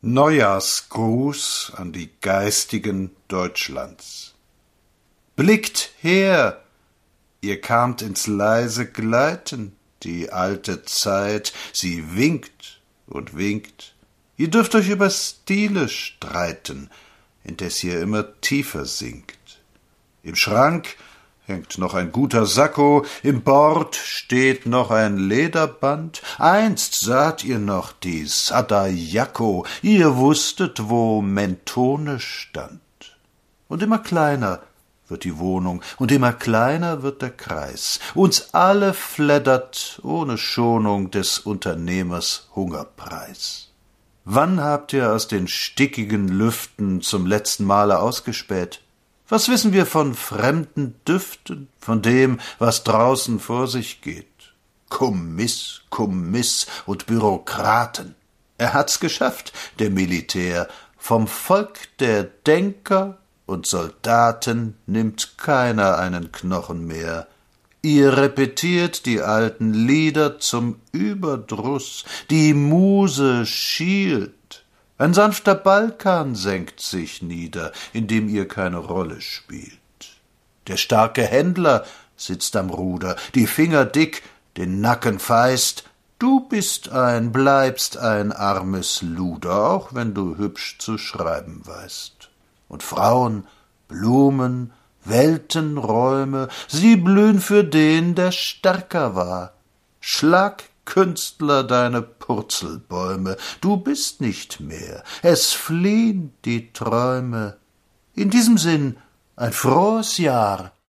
Neujahrsgruß an die Geistigen Deutschlands. Blickt her, ihr kamt ins leise Gleiten, die alte Zeit, sie winkt und winkt. Ihr dürft euch über Stile streiten, indes ihr immer tiefer sinkt. Im Schrank hängt noch ein guter Sakko, im Bord steht noch ein Lederband. Einst saht ihr noch die Sadajako, ihr wusstet, wo Mentone stand. Und immer kleiner wird die Wohnung, und immer kleiner wird der Kreis. Uns alle fleddert ohne Schonung des Unternehmers Hungerpreis. Wann habt ihr aus den stickigen Lüften zum letzten Male ausgespäht? Was wissen wir von fremden Düften, von dem, was draußen vor sich geht? Kommiss, Kommiss und Bürokraten. Er hat's geschafft, der Militär. Vom Volk der Denker und Soldaten nimmt keiner einen Knochen mehr. Ihr repetiert die alten Lieder zum Überdruss, die Muse schielt, ein sanfter Balkan senkt sich nieder, in dem ihr keine Rolle spielt. Der starke Händler sitzt am Ruder, die Finger dick, den Nacken feist. Du bist ein, bleibst ein armes Luder, auch wenn du hübsch zu schreiben weißt. Und Frauen, Blumen, Weltenräume, sie blühen für den, der stärker war. Schlag Künstler deine Purzelbäume, du bist nicht mehr, es fliehn die Träume. In diesem Sinn ein frohes Jahr